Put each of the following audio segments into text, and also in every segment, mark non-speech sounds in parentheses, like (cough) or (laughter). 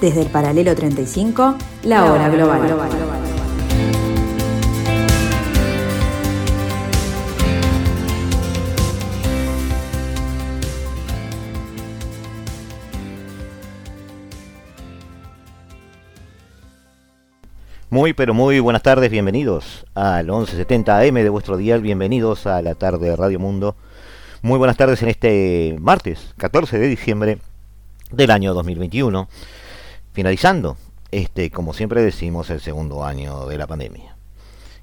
Desde el paralelo 35, la hora global. Muy, pero muy buenas tardes, bienvenidos al 1170 AM de vuestro dial, bienvenidos a la tarde de Radio Mundo. Muy buenas tardes en este martes 14 de diciembre del año 2021, finalizando este, como siempre decimos, el segundo año de la pandemia.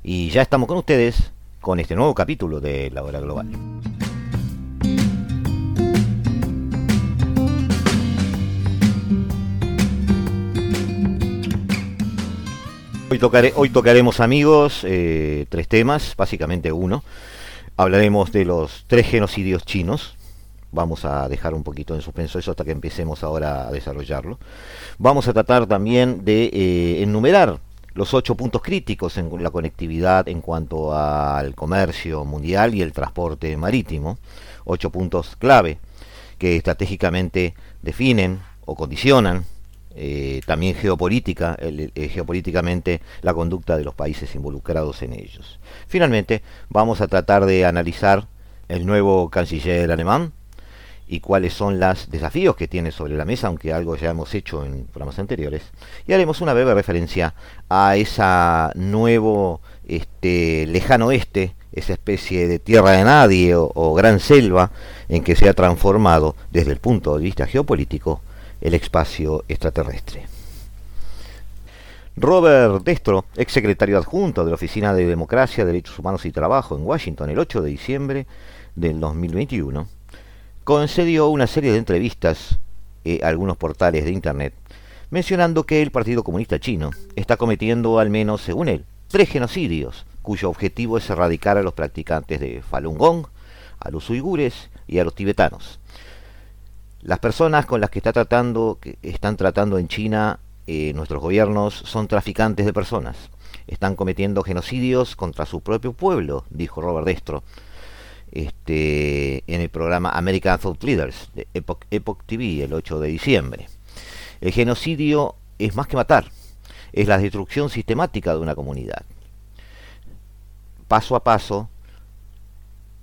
Y ya estamos con ustedes con este nuevo capítulo de La Hora Global. Hoy, tocaremos amigos eh, tres temas, básicamente uno. Hablaremos de los tres genocidios chinos. Vamos a dejar un poquito en suspenso eso hasta que empecemos ahora a desarrollarlo. Vamos a tratar también de eh, enumerar los ocho puntos críticos en la conectividad en cuanto al comercio mundial y el transporte marítimo. Ocho puntos clave que estratégicamente definen o condicionan eh, también geopolítica, eh, geopolíticamente la conducta de los países involucrados en ellos. Finalmente, vamos a tratar de analizar el nuevo canciller alemán y cuáles son los desafíos que tiene sobre la mesa, aunque algo ya hemos hecho en programas anteriores. Y haremos una breve referencia a esa nuevo este, lejano oeste, esa especie de tierra de nadie o gran selva en que se ha transformado desde el punto de vista geopolítico el espacio extraterrestre. Robert Destro, ex secretario adjunto de la Oficina de Democracia, Derechos Humanos y Trabajo en Washington el 8 de diciembre del 2021, concedió una serie de entrevistas eh, a algunos portales de Internet, mencionando que el Partido Comunista Chino está cometiendo al menos, según él, tres genocidios, cuyo objetivo es erradicar a los practicantes de Falun Gong, a los uigures y a los tibetanos las personas con las que está tratando, que están tratando en China eh, nuestros gobiernos son traficantes de personas. Están cometiendo genocidios contra su propio pueblo, dijo Robert Destro este, en el programa American Thought Leaders de Epoch, Epoch TV el 8 de diciembre. El genocidio es más que matar, es la destrucción sistemática de una comunidad. Paso a paso,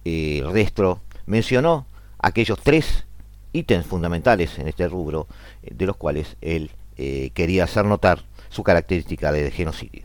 eh, Destro mencionó aquellos tres ítems fundamentales en este rubro, eh, de los cuales él eh, quería hacer notar su característica de genocidio.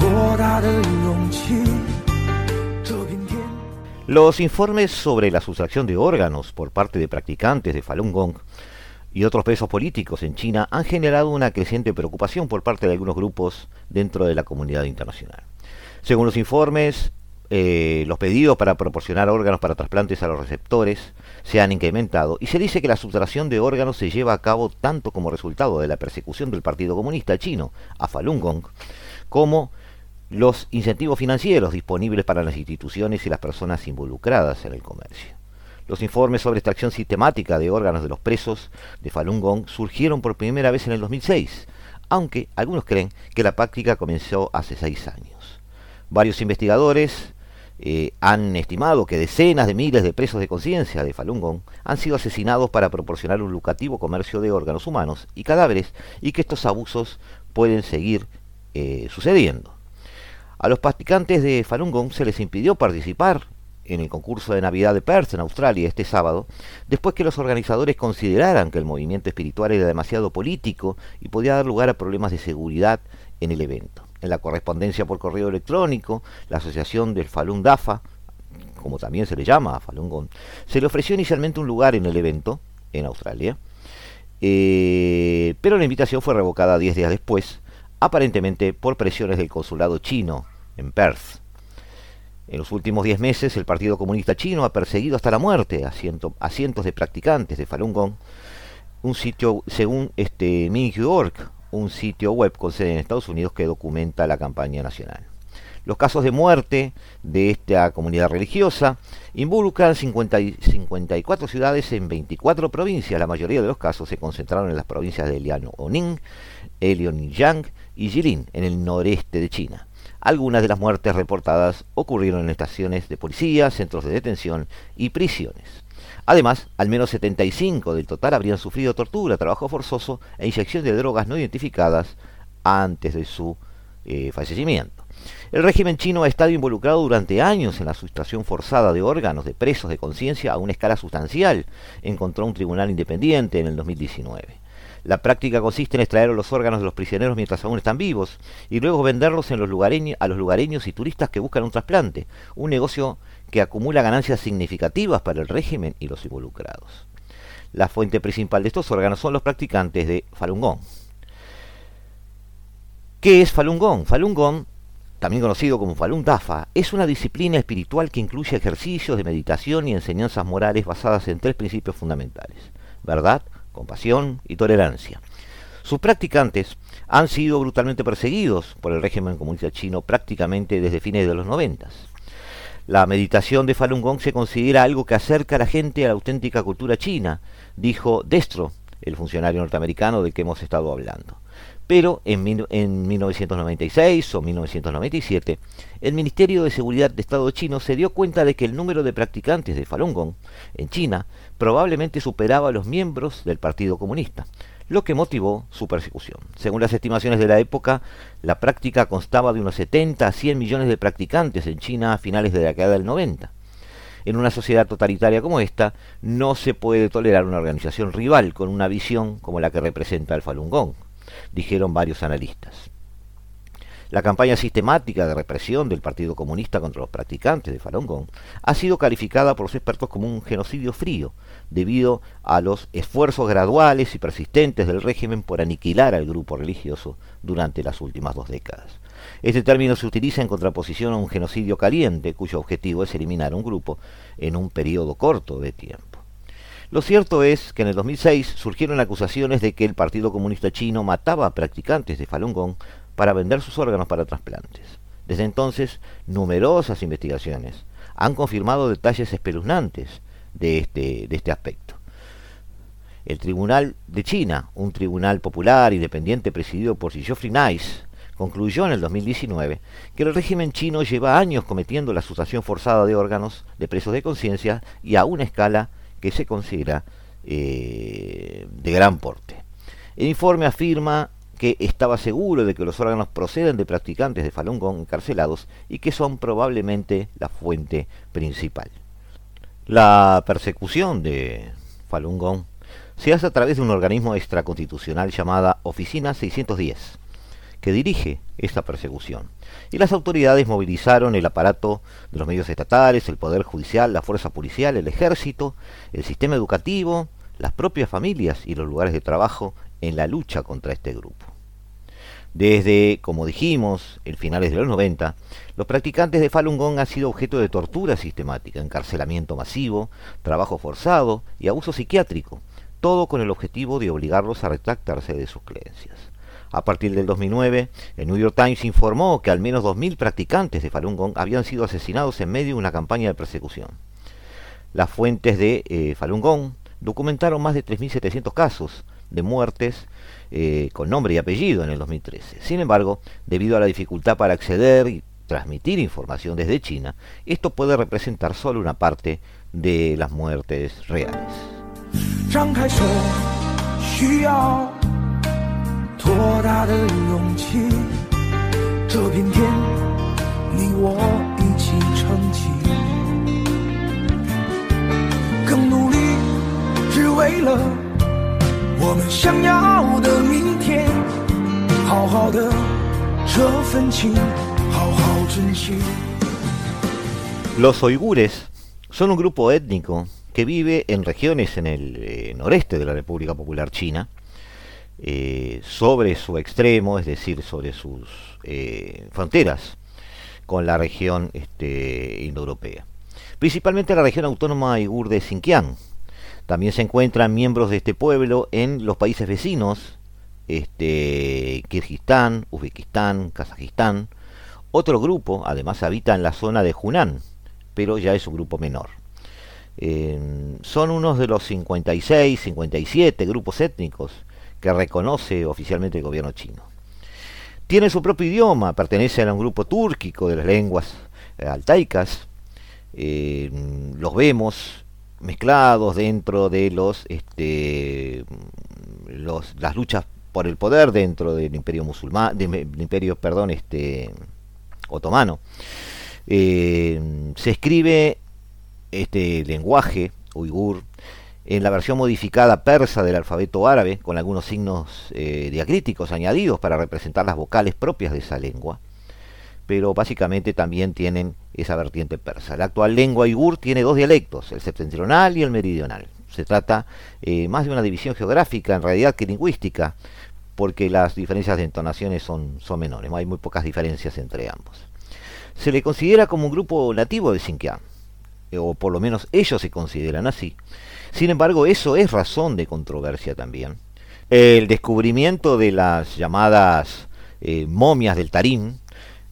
多大的勇气？Los informes sobre la sustracción de órganos por parte de practicantes de Falun Gong y otros presos políticos en China han generado una creciente preocupación por parte de algunos grupos dentro de la comunidad internacional. Según los informes, eh, los pedidos para proporcionar órganos para trasplantes a los receptores se han incrementado y se dice que la sustracción de órganos se lleva a cabo tanto como resultado de la persecución del Partido Comunista Chino a Falun Gong como los incentivos financieros disponibles para las instituciones y las personas involucradas en el comercio. Los informes sobre extracción sistemática de órganos de los presos de Falun Gong surgieron por primera vez en el 2006, aunque algunos creen que la práctica comenzó hace seis años. Varios investigadores eh, han estimado que decenas de miles de presos de conciencia de Falun Gong han sido asesinados para proporcionar un lucrativo comercio de órganos humanos y cadáveres y que estos abusos pueden seguir eh, sucediendo. A los practicantes de Falun Gong se les impidió participar en el concurso de Navidad de Perth en Australia este sábado, después que los organizadores consideraran que el movimiento espiritual era demasiado político y podía dar lugar a problemas de seguridad en el evento. en la correspondencia por correo electrónico, la asociación del Falun Dafa, como también se le llama a Falun Gong, se le ofreció inicialmente un lugar en el evento, en Australia, eh, pero la invitación fue revocada 10 días después, aparentemente por presiones del consulado chino en Perth. En los últimos 10 meses, el Partido Comunista Chino ha perseguido hasta la muerte a, cientos de practicantes de Falun Gong, un sitio, según este Minju.org, un sitio web con sede en Estados Unidos que documenta la campaña nacional. Los casos de muerte de esta comunidad religiosa involucran 54 ciudades en 24 provincias. La mayoría de los casos se concentraron en las provincias de Liaoning, Liaoning y Jilin, en el noreste de China. Algunas de las muertes reportadas ocurrieron en estaciones de policía, centros de detención y prisiones. Además, al menos 75 del total habrían sufrido tortura, trabajo forzoso e inyección de drogas no identificadas antes de su eh, fallecimiento. El régimen chino ha estado involucrado durante años en la sustracción forzada de órganos de presos de conciencia a una escala sustancial, encontró un tribunal independiente en el 2019. La práctica consiste en extraer los órganos de los prisioneros mientras aún están vivos y luego venderlos en los lugareños, a los lugareños y turistas que buscan un trasplante, un negocio que acumula ganancias significativas para el régimen y los involucrados. La fuente principal de estos órganos son los practicantes de Falun Gong. ¿Qué es Falun Gong? Falun Gong, también conocido como Falun Dafa, es una disciplina espiritual que incluye ejercicios de meditación y enseñanzas morales basadas en tres principios fundamentales: verdad, compasión y tolerancia. Sus practicantes han sido brutalmente perseguidos por el régimen comunista chino prácticamente desde fines de los noventas. La meditación de Falun Gong se considera algo que acerca a la gente a la auténtica cultura china, dijo Destro, el funcionario norteamericano del que hemos estado hablando. Pero en, 1996 o 1997, el Ministerio de Seguridad de Estado chino se dio cuenta de que el número de practicantes de Falun Gong en China probablemente superaba a los miembros del Partido Comunista, lo que motivó su persecución. Según las estimaciones de la época, la práctica constaba de unos 70 a 100 millones de practicantes en China a finales de la década del 90. En una sociedad totalitaria como esta, no se puede tolerar una organización rival con una visión como la que representa el Falun Gong dijeron varios analistas. La campaña sistemática de represión del Partido Comunista contra los practicantes de Falun Gong ha sido calificada por los expertos como un genocidio frío, debido a los esfuerzos graduales y persistentes del régimen por aniquilar al grupo religioso durante las últimas dos décadas. Este término se utiliza en contraposición a un genocidio caliente, cuyo objetivo es eliminar un grupo en un periodo corto de tiempo. Lo cierto es que en el 2006 surgieron acusaciones de que el Partido Comunista Chino mataba a practicantes de Falun Gong para vender sus órganos para trasplantes. Desde entonces, numerosas investigaciones han confirmado detalles espeluznantes de este, de este aspecto. El Tribunal de China, un tribunal popular independiente presidido por Geoffrey Nice, concluyó en el 2019 que el régimen chino lleva años cometiendo la sustracción forzada de órganos de presos de conciencia y a una escala que se considera eh, de gran porte. El informe afirma que estaba seguro de que los órganos proceden de practicantes de Falun Gong encarcelados y que son probablemente la fuente principal. La persecución de Falun Gong se hace a través de un organismo extraconstitucional llamada Oficina 610, que dirige esta persecución. Y las autoridades movilizaron el aparato de los medios estatales, el Poder Judicial, la Fuerza Policial, el Ejército, el sistema educativo, las propias familias y los lugares de trabajo en la lucha contra este grupo. Desde, como dijimos, el finales de los 90, los practicantes de Falun Gong han sido objeto de tortura sistemática, encarcelamiento masivo, trabajo forzado y abuso psiquiátrico, todo con el objetivo de obligarlos a retractarse de sus creencias. A partir del 2009, el New York Times informó que al menos 2.000 practicantes de Falun Gong habían sido asesinados en medio de una campaña de persecución. Las fuentes de eh, Falun Gong documentaron más de 3.700 casos de muertes eh, con nombre y apellido en el 2013. Sin embargo, debido a la dificultad para acceder y transmitir información desde China, esto puede representar solo una parte de las muertes reales. 多大的勇气？这片天，你我一起撑起。更努力，只为了我们想要的明天。好好的这份情好好珍惜。Los oigures son un grupo étnico que vive en regiones en el eh, noreste de la República Popular China, eh, sobre su extremo, es decir, sobre sus eh, fronteras con la región este, indoeuropea. Principalmente la región autónoma uigur de Xinjiang. También se encuentran miembros de este pueblo en los países vecinos, este, Kirguistán, Uzbekistán, Kazajistán. Otro grupo, además, habita en la zona de Hunan, pero ya es un grupo menor. Eh, son unos de los 56, 57 grupos étnicos que reconoce oficialmente el gobierno chino. Tiene su propio idioma, pertenece a un grupo túrquico de las lenguas eh, altaicas. Eh, los vemos mezclados dentro de los, este, los, las luchas por el poder dentro del imperio musulmán, del imperio, perdón, este, otomano. Eh, se escribe este lenguaje uigur en la versión modificada persa del alfabeto árabe, con algunos signos eh, diacríticos añadidos para representar las vocales propias de esa lengua, pero básicamente también tienen esa vertiente persa. La actual lengua uigur tiene dos dialectos, el septentrional y el meridional. Se trata eh, más de una división geográfica en realidad que lingüística, porque las diferencias de entonaciones son, son menores, hay muy pocas diferencias entre ambos. Se le considera como un grupo nativo de Xinjiang, o por lo menos ellos se consideran así. Sin embargo, eso es razón de controversia también. El descubrimiento de las llamadas eh, momias del Tarim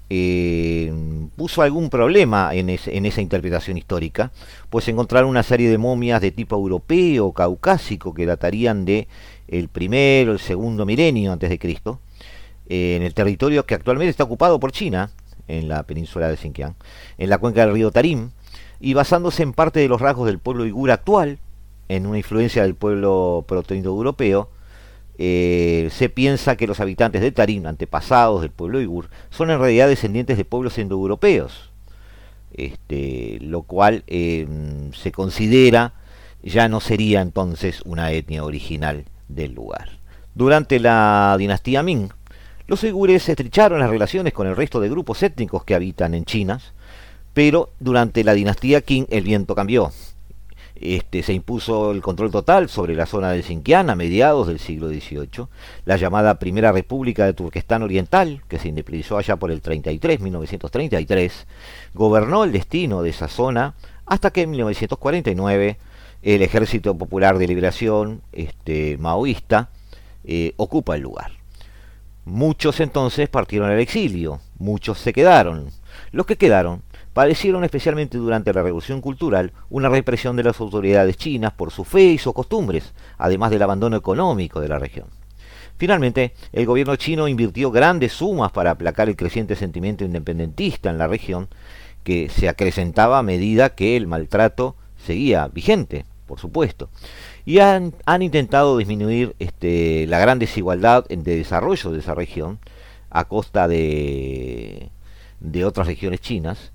eh, puso algún problema en, es, en, esa interpretación histórica, pues encontraron una serie de momias de tipo europeo, caucásico, que datarían de el primero, el segundo milenio antes de Cristo, eh, en el territorio que actualmente está ocupado por China, en la península de Xinjiang, en la cuenca del río Tarim, y basándose en parte de los rasgos del pueblo uigur actual, en una influencia del pueblo protoindoeuropeo, eh, se piensa que los habitantes de Tarim, antepasados del pueblo uigur, son en realidad descendientes de pueblos indoeuropeos, este, lo cual eh, se considera ya no sería entonces una etnia original del lugar. Durante la dinastía Ming, los uigures estrecharon las relaciones con el resto de grupos étnicos que habitan en China, pero durante la dinastía Qing el viento cambió. Este, se impuso el control total sobre la zona de Xinjiang a mediados del siglo XVIII. La llamada Primera República de Turquestán Oriental, que se independizó allá por el 33, 1933, gobernó el destino de esa zona hasta que en 1949 el Ejército Popular de Liberación este, maoísta eh, ocupa el lugar. Muchos entonces partieron al exilio, muchos se quedaron. Los que quedaron padecieron especialmente durante la Revolución Cultural una represión de las autoridades chinas por su fe y sus costumbres, además del abandono económico de la región. Finalmente, el gobierno chino invirtió grandes sumas para aplacar el creciente sentimiento independentista en la región, que se acrecentaba a medida que el maltrato seguía vigente, por supuesto. Y han, intentado disminuir este, la gran desigualdad de desarrollo de esa región a costa de otras regiones chinas,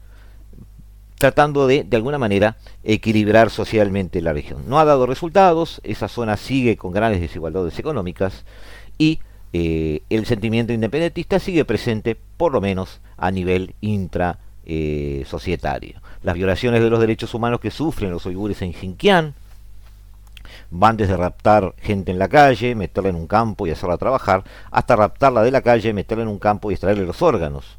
tratando de, de alguna manera, equilibrar socialmente la región. No ha dado resultados, esa zona sigue con grandes desigualdades económicas y eh, el sentimiento independentista sigue presente, por lo menos a nivel intra eh, societario. Las violaciones de los derechos humanos que sufren los uigures en Xinjiang van desde raptar gente en la calle, meterla en un campo y hacerla trabajar, hasta raptarla de la calle, meterla en un campo y extraerle los órganos,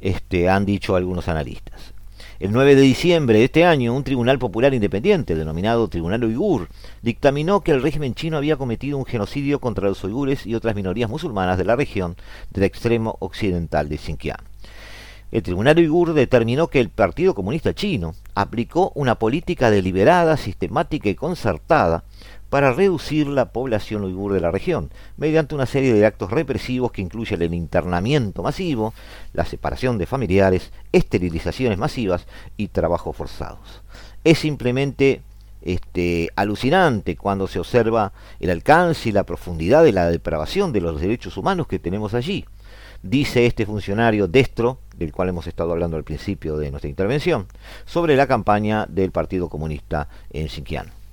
este, han dicho algunos analistas. El 9 de diciembre de este año, un tribunal popular independiente, denominado Tribunal Uigur, dictaminó que el régimen chino había cometido un genocidio contra los uigures y otras minorías musulmanas de la región del extremo occidental de Xinjiang. El Tribunal Uigur determinó que el Partido Comunista Chino aplicó una política deliberada, sistemática y concertada para reducir la población uigur de la región, mediante una serie de actos represivos que incluyen el internamiento masivo, la separación de familiares, esterilizaciones masivas y trabajos forzados. Es simplemente este, alucinante cuando se observa el alcance y la profundidad de la depravación de los derechos humanos que tenemos allí. Dice este funcionario destro, del cual hemos estado hablando al principio de nuestra intervención, sobre la campaña del Partido Comunista en Xinjiang.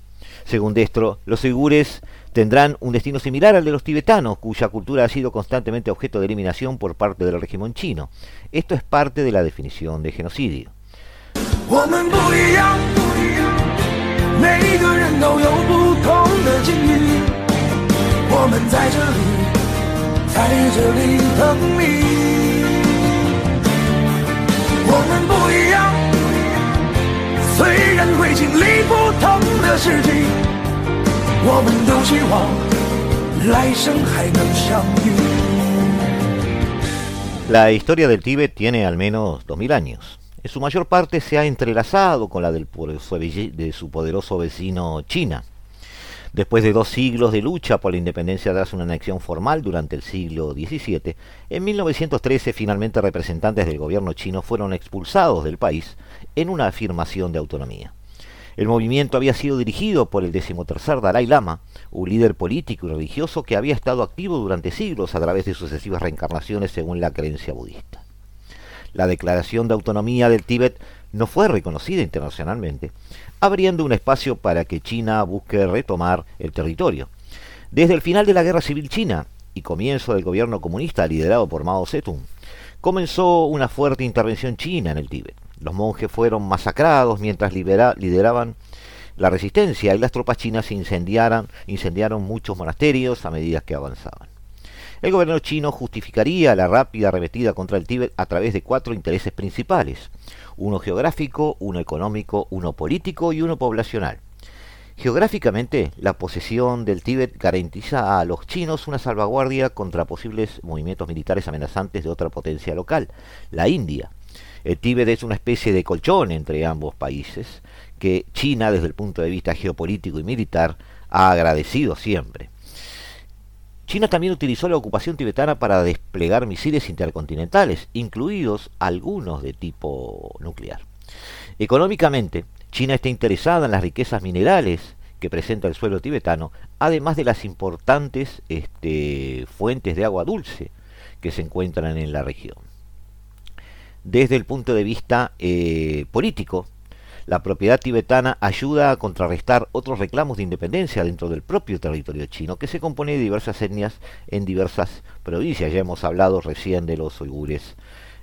Según Destro, los uigures tendrán un destino similar al de los tibetanos, cuya cultura ha sido constantemente objeto de eliminación por parte del régimen chino. Esto es parte de la definición de genocidio. La historia del Tíbet tiene al menos 2000 años. En su mayor parte se ha entrelazado con la del, de su poderoso vecino China. Después de dos siglos de lucha por la independencia tras una anexión formal durante el siglo XVII, en 1913 finalmente representantes del gobierno chino fueron expulsados del país en una afirmación de autonomía. El movimiento había sido dirigido por el decimotercer Dalai Lama, un líder político y religioso que había estado activo durante siglos a través de sucesivas reencarnaciones según la creencia budista. La declaración de autonomía del Tíbet no fue reconocida internacionalmente, abriendo un espacio para que China busque retomar el territorio. Desde el final de la Guerra Civil China y comienzo del gobierno comunista liderado por Mao Zedong, comenzó una fuerte intervención china en el Tíbet. Los monjes fueron masacrados mientras lideraban la resistencia y las tropas chinas incendiaron, incendiaron muchos monasterios a medida que avanzaban. El gobierno chino justificaría la rápida arremetida contra el Tíbet a través de cuatro intereses principales, uno geográfico, uno económico, uno político y uno poblacional. Geográficamente, la posesión del Tíbet garantiza a los chinos una salvaguardia contra posibles movimientos militares amenazantes de otra potencia local, la India, Tíbet es una especie de colchón entre ambos países que China, desde el punto de vista geopolítico y militar, ha agradecido siempre. China también utilizó la ocupación tibetana para desplegar misiles intercontinentales, incluidos algunos de tipo nuclear. Económicamente, China está interesada en las riquezas minerales que presenta el suelo tibetano, además de las importantes este, fuentes de agua dulce que se encuentran en la región desde el punto de vista eh, político. La propiedad tibetana ayuda a contrarrestar otros reclamos de independencia dentro del propio territorio chino, que se compone de diversas etnias en diversas provincias. Ya hemos hablado recién de los uigures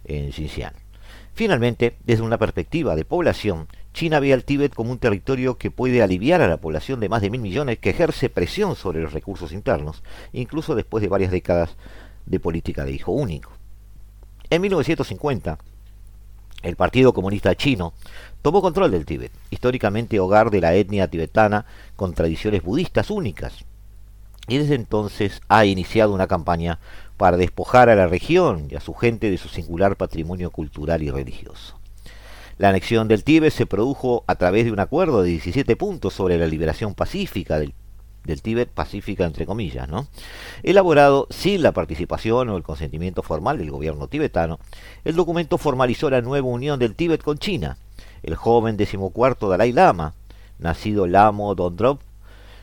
en Xinjiang. Finalmente, desde una perspectiva de población, China ve al Tíbet como un territorio que puede aliviar a la población de más de mil millones que ejerce presión sobre los recursos internos, incluso después de varias décadas de política de hijo único. En 1950, el Partido Comunista Chino tomó control del Tíbet, históricamente hogar de la etnia tibetana con tradiciones budistas únicas, y desde entonces ha iniciado una campaña para despojar a la región y a su gente de su singular patrimonio cultural y religioso. La anexión del Tíbet se produjo a través de un acuerdo de 17 puntos sobre la liberación pacífica del, del Tíbet, pacífica entre comillas, ¿no? elaborado sin la participación o el consentimiento formal del gobierno tibetano, el documento formalizó la nueva unión del Tíbet con China. El joven decimocuarto Dalai Lama, nacido Lamo Dondrop,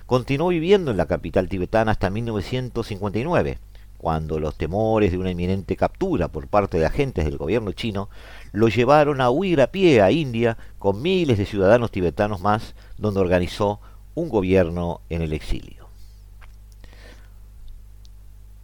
continuó viviendo en la capital tibetana hasta 1959, cuando los temores de una inminente captura por parte de agentes del gobierno chino lo llevaron a huir a pie a India con miles de ciudadanos tibetanos más, donde organizó un gobierno en el exilio.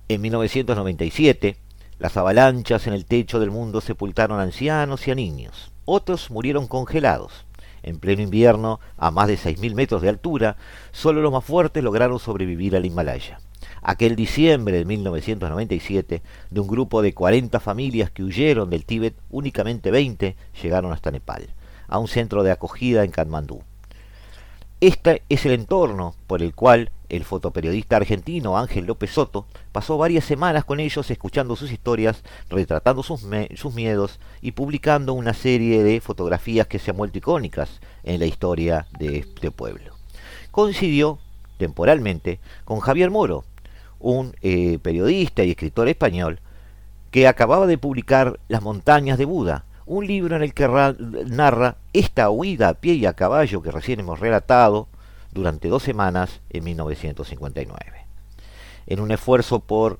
En 1997, las avalanchas en el techo del mundo sepultaron a ancianos y a niños. Otros murieron congelados. En pleno invierno, a más de 6.000 metros de altura, solo los más fuertes lograron sobrevivir al Himalaya. Aquel diciembre de 1997, de un grupo de 40 familias que huyeron del Tíbet, únicamente 20 llegaron hasta Nepal, a un centro de acogida en Katmandú. Este es el entorno por el cual el fotoperiodista argentino Ángel López Soto pasó varias semanas con ellos escuchando sus historias, retratando sus, miedos y publicando una serie de fotografías que se han vuelto icónicas en la historia de este pueblo. Coincidió temporalmente con Javier Moro, un eh, periodista y escritor español que acababa de publicar Las montañas de Buda, un libro en el que narra esta huida a pie y a caballo que recién hemos relatado durante dos semanas en 1959. En un esfuerzo por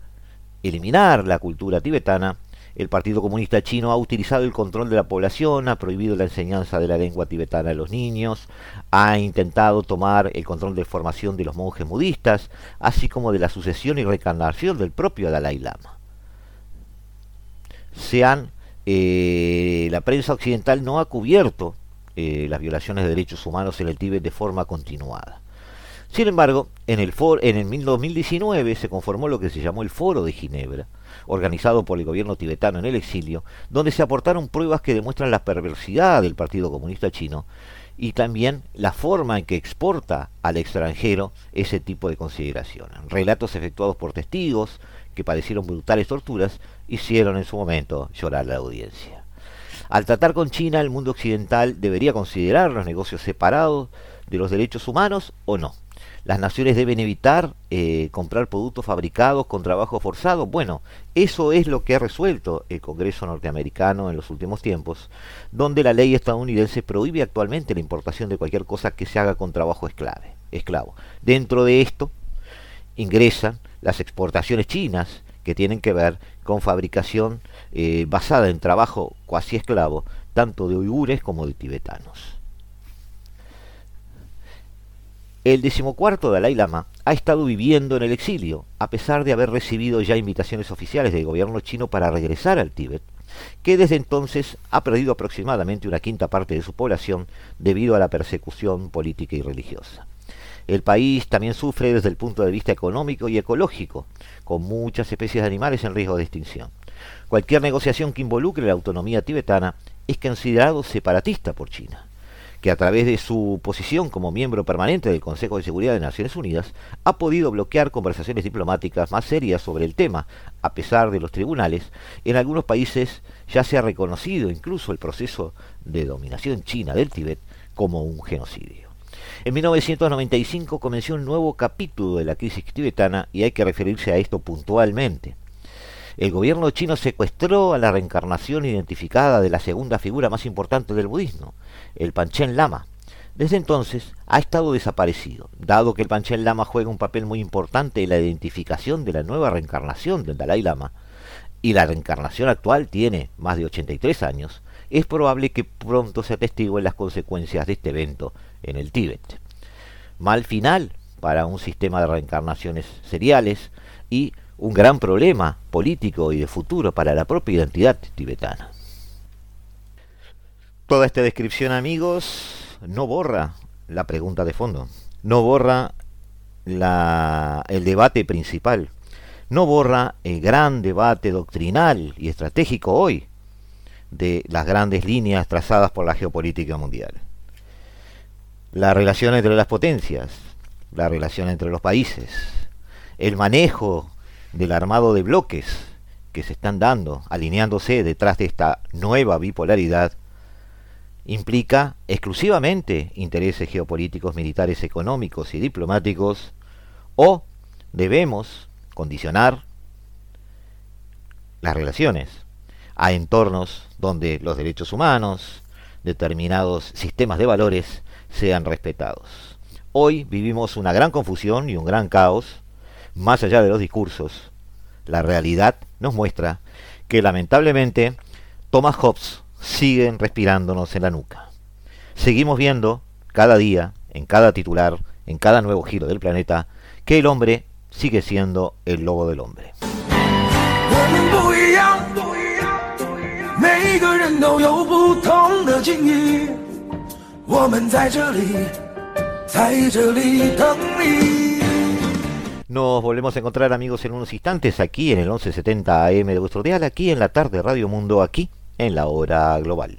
eliminar la cultura tibetana, el Partido Comunista Chino ha utilizado el control de la población, ha prohibido la enseñanza de la lengua tibetana a los niños, ha intentado tomar el control de formación de los monjes budistas, así como de la sucesión y reencarnación del propio Dalai Lama. Se han, eh, la prensa occidental no ha cubierto eh, las violaciones de derechos humanos en el Tíbet de forma continuada. Sin embargo, en el, en el 2019 se conformó lo que se llamó el Foro de Ginebra, organizado por el gobierno tibetano en el exilio, donde se aportaron pruebas que demuestran la perversidad del Partido Comunista Chino y también la forma en que exporta al extranjero ese tipo de consideraciones. Relatos efectuados por testigos que padecieron brutales torturas hicieron en su momento llorar la audiencia. Al tratar con China, el mundo occidental debería considerar los negocios separados de los derechos humanos o no las naciones deben evitar eh, comprar productos fabricados con trabajo forzado. Bueno, eso es lo que ha resuelto el Congreso norteamericano en los últimos tiempos, donde la ley estadounidense prohíbe actualmente la importación de cualquier cosa que se haga con trabajo esclavo. Dentro de esto ingresan las exportaciones chinas que tienen que ver con fabricación eh, basada en trabajo cuasi esclavo, tanto de uigures como de tibetanos. El decimocuarto Dalai Lama ha estado viviendo en el exilio, a pesar de haber recibido ya invitaciones oficiales del gobierno chino para regresar al Tíbet, que desde entonces ha perdido aproximadamente una quinta parte de su población debido a la persecución política y religiosa. El país también sufre desde el punto de vista económico y ecológico, con muchas especies de animales en riesgo de extinción. Cualquier negociación que involucre la autonomía tibetana es considerado separatista por China que a través de su posición como miembro permanente del Consejo de Seguridad de Naciones Unidas ha podido bloquear conversaciones diplomáticas más serias sobre el tema, a pesar de los tribunales, en algunos países ya se ha reconocido incluso el proceso de dominación china del Tíbet como un genocidio. En 1995 comenzó un nuevo capítulo de la crisis tibetana y hay que referirse a esto puntualmente. El gobierno chino secuestró a la reencarnación identificada de la segunda figura más importante del budismo, el Panchen Lama. Desde entonces ha estado desaparecido, dado que el Panchen Lama juega un papel muy importante en la identificación de la nueva reencarnación del Dalai Lama, y la reencarnación actual tiene más de 83 años, es probable que pronto se atestiguen las consecuencias de este evento en el Tíbet. Mal final para un sistema de reencarnaciones seriales y un gran problema político y de futuro para la propia identidad tibetana. Toda esta descripción, amigos, no borra la pregunta de fondo, no borra el debate principal, no borra el gran debate doctrinal y estratégico hoy de las grandes líneas trazadas por la geopolítica mundial. La relación entre las potencias, la relación entre los países, el manejo del armado de bloques que se están dando, alineándose detrás de esta nueva bipolaridad, implica exclusivamente intereses geopolíticos, militares, económicos y diplomáticos, o debemos condicionar las relaciones a entornos donde los derechos humanos, determinados sistemas de valores sean respetados. Hoy vivimos una gran confusión y un gran caos, más allá de los discursos. La realidad nos muestra que lamentablemente Thomas Hobbes siguen respirándonos en la nuca. Seguimos viendo cada día, en cada titular, en cada nuevo giro del planeta, que el hombre sigue siendo el lobo del hombre. Nos volvemos a encontrar amigos en unos instantes aquí en el 1170 AM de vuestro dial, aquí en la tarde Radio Mundo, aquí en la hora global.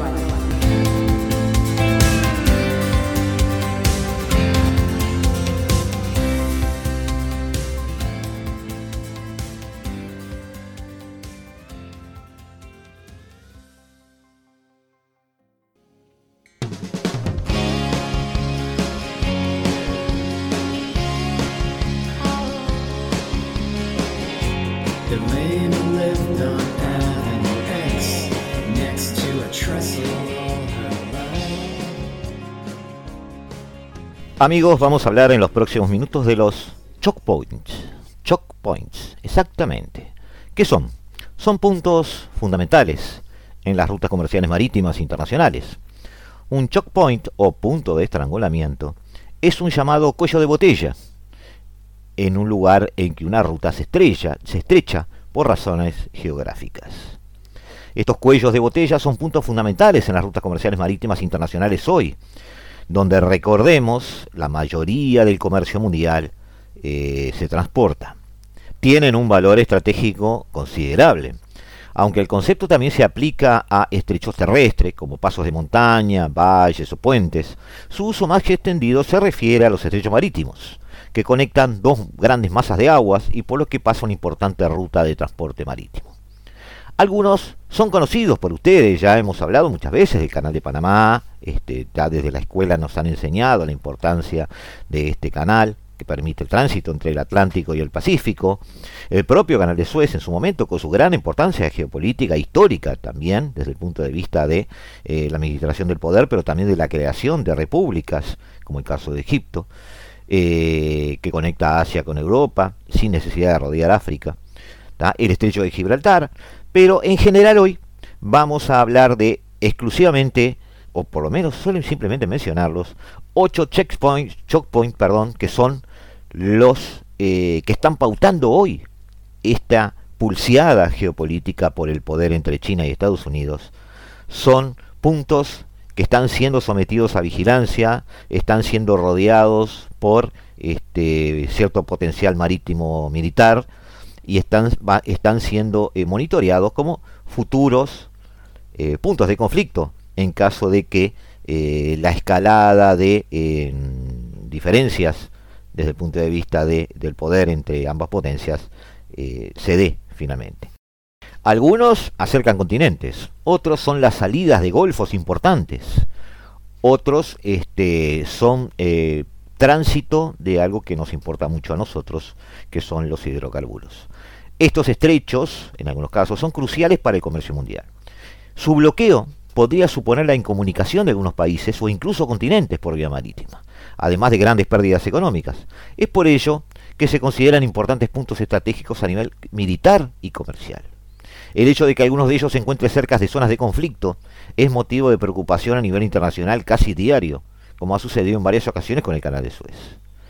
Amigos, vamos a hablar en los próximos minutos de los choke points. Choke points, exactamente. ¿Qué son? Son puntos fundamentales en las rutas comerciales marítimas internacionales. Un choke point o punto de estrangulamiento es un llamado cuello de botella en un lugar en que una ruta se, estrella, se estrecha por razones geográficas. Estos cuellos de botella son puntos fundamentales en las rutas comerciales marítimas internacionales hoy donde recordemos la mayoría del comercio mundial eh, se transporta. Tienen un valor estratégico considerable, aunque el concepto también se aplica a estrechos terrestres, como pasos de montaña, valles o puentes, su uso más extendido se refiere a los estrechos marítimos, que conectan dos grandes masas de aguas y por lo que pasa una importante ruta de transporte marítimo. Algunos son conocidos por ustedes, ya hemos hablado muchas veces del Canal de Panamá, este, ya desde la escuela nos han enseñado la importancia de este canal que permite el tránsito entre el Atlántico y el Pacífico, el propio Canal de Suez en su momento con su gran importancia geopolítica histórica también desde el punto de vista de eh, la administración del poder, pero también de la creación de repúblicas, como el caso de Egipto, eh, que conecta Asia con Europa sin necesidad de rodear África, el estrecho de Gibraltar, pero en general hoy vamos a hablar de exclusivamente, o por lo menos suelen simplemente mencionarlos, ocho checkpoints, checkpoint, perdón, que son los eh, que están pautando hoy esta pulseada geopolítica por el poder entre China y Estados Unidos. Son puntos que están siendo sometidos a vigilancia, están siendo rodeados por este cierto potencial marítimo militar, y están, están siendo eh, monitoreados como futuros eh, puntos de conflicto en caso de que eh, la escalada de diferencias desde el punto de vista de, del poder entre ambas potencias se dé finalmente. Algunos acercan continentes, otros son las salidas de golfos importantes, otros este, son tránsito de algo que nos importa mucho a nosotros, que son los hidrocarburos. Estos estrechos, en algunos casos, son cruciales para el comercio mundial. Su bloqueo podría suponer la incomunicación de algunos países o incluso continentes por vía marítima, además de grandes pérdidas económicas. Es por ello que se consideran importantes puntos estratégicos a nivel militar y comercial. El hecho de que algunos de ellos se encuentren cerca de zonas de conflicto es motivo de preocupación a nivel internacional casi diario, como ha sucedido en varias ocasiones con el canal de Suez.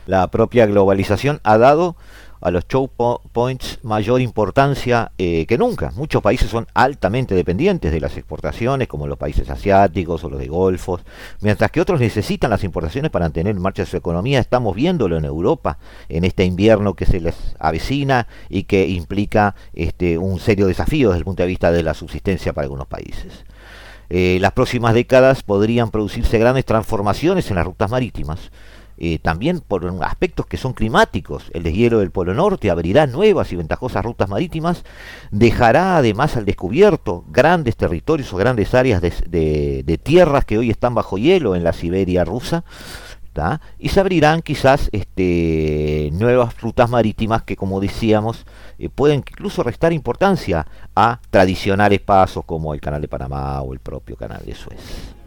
La propia globalización ha dado a los choke points mayor importancia eh, que nunca. Muchos países son altamente dependientes de las exportaciones, como los países asiáticos o los de Golfos, mientras que otros necesitan las importaciones para mantener en marcha su economía. Estamos viéndolo en Europa, en este invierno que se les avecina y que implica este, un serio desafío desde el punto de vista de la subsistencia para algunos países. Eh, las próximas décadas podrían producirse grandes transformaciones en las rutas marítimas eh, también por aspectos que son climáticos. El deshielo del Polo Norte abrirá nuevas y ventajosas rutas marítimas, dejará además al descubierto grandes territorios o grandes áreas de, tierras que hoy están bajo hielo en la Siberia rusa. Y se abrirán quizás este, nuevas rutas marítimas que, como decíamos, eh, pueden incluso restar importancia a tradicionales pasos como el Canal de Panamá o el propio Canal de Suez.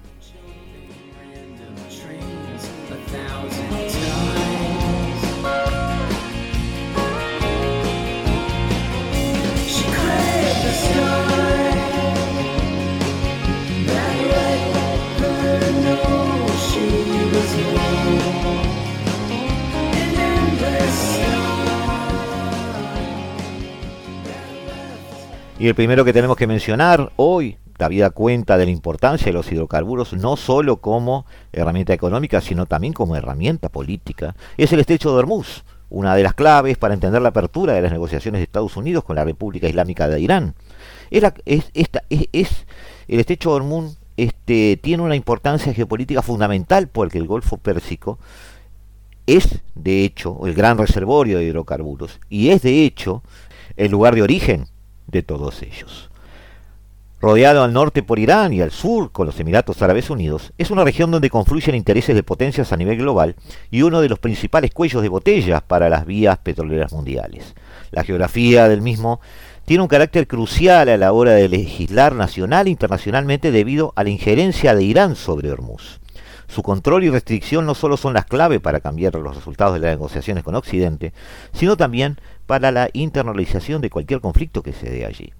Y el primero que tenemos que mencionar hoy, da cuenta de la importancia de los hidrocarburos no solo como herramienta económica, sino también como herramienta política, es el estrecho de Hormuz, una de las claves para entender la apertura de las negociaciones de Estados Unidos con la República Islámica de Irán. Es, es, el estrecho de Hormuz este, tiene una importancia geopolítica fundamental porque el Golfo Pérsico es, de hecho, el gran reservorio de hidrocarburos y es, de hecho, el lugar de origen de todos ellos. Rodeado al norte por Irán y al sur con los Emiratos Árabes Unidos, es una región donde confluyen intereses de potencias a nivel global y uno de los principales cuellos de botella para las vías petroleras mundiales. La geografía del mismo tiene un carácter crucial a la hora de legislar nacional e internacionalmente debido a la injerencia de Irán sobre Hormuz. Su control y restricción no solo son las claves para cambiar los resultados de las negociaciones con Occidente, sino también para la internalización de cualquier conflicto que se dé allí.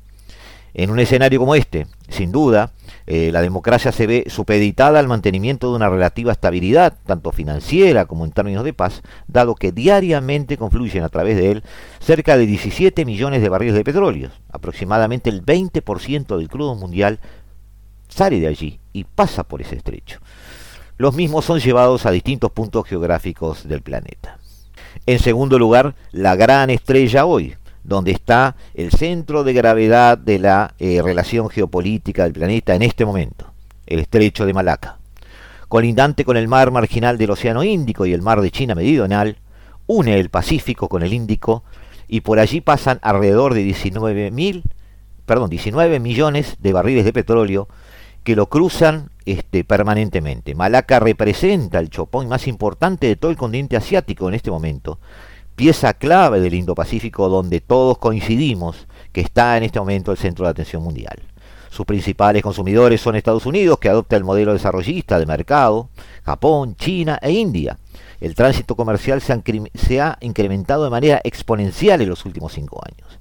En un escenario como este, sin duda, eh, la democracia se ve supeditada al mantenimiento de una relativa estabilidad, tanto financiera como en términos de paz, dado que diariamente confluyen a través de él cerca de 17 millones de barriles de petróleo, aproximadamente el 20% del crudo mundial sale de allí y pasa por ese estrecho. Los mismos son llevados a distintos puntos geográficos del planeta. En segundo lugar, la gran estrella hoy, donde está el centro de gravedad de la eh, relación geopolítica del planeta en este momento, el estrecho de Malaca. Colindante con el mar marginal del Océano Índico y el mar de China Meridional, une el Pacífico con el Índico y por allí pasan alrededor de 19, perdón, 19 millones de barriles de petróleo que lo cruzan este, permanentemente. Malaca representa el chopón más importante de todo el continente asiático en este momento pieza clave del Indo-Pacífico donde todos coincidimos que está en este momento el centro de atención mundial. Sus principales consumidores son Estados Unidos, que adopta el modelo desarrollista de mercado, Japón, China e India. El tránsito comercial se ha, incrementado de manera exponencial en los últimos cinco años.